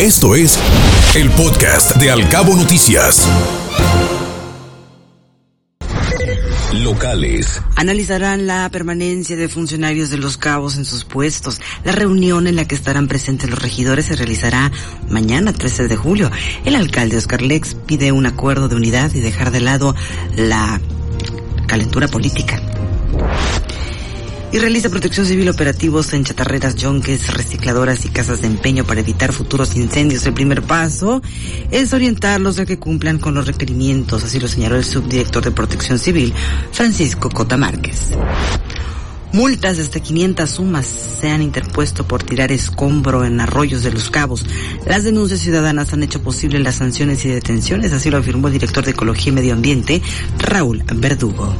Esto es el podcast de Alcabo Noticias. Locales. Analizarán la permanencia de funcionarios de los cabos en sus puestos. La reunión en la que estarán presentes los regidores se realizará mañana 13 de julio. El alcalde Oscar Lex pide un acuerdo de unidad y dejar de lado la calentura política y realiza protección civil operativos en chatarreras, yonques, recicladoras y casas de empeño para evitar futuros incendios. El primer paso es orientarlos a que cumplan con los requerimientos, así lo señaló el subdirector de protección civil, Francisco Cota Márquez. Multas de hasta 500 sumas se han interpuesto por tirar escombro en arroyos de los cabos. Las denuncias ciudadanas han hecho posible las sanciones y detenciones, así lo afirmó el director de Ecología y Medio Ambiente, Raúl Verdugo.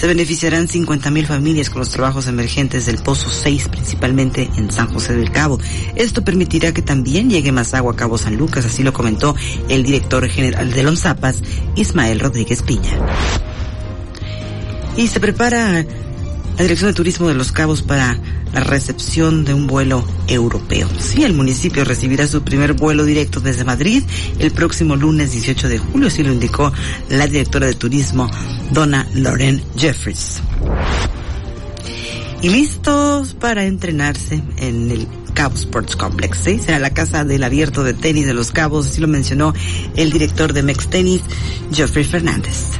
Se beneficiarán 50.000 familias con los trabajos emergentes del Pozo 6, principalmente en San José del Cabo. Esto permitirá que también llegue más agua a Cabo San Lucas, así lo comentó el director general de Los Zapas, Ismael Rodríguez Piña. Y se prepara la Dirección de Turismo de Los Cabos para la recepción de un vuelo europeo. Sí, el municipio recibirá su primer vuelo directo desde Madrid el próximo lunes 18 de julio, así lo indicó la directora de turismo, Donna Lauren Jeffries. Y listos para entrenarse en el Cabo Sports Complex. ¿sí? Será la casa del abierto de tenis de los Cabos, así lo mencionó el director de Mex Tennis, Jeffrey Fernández.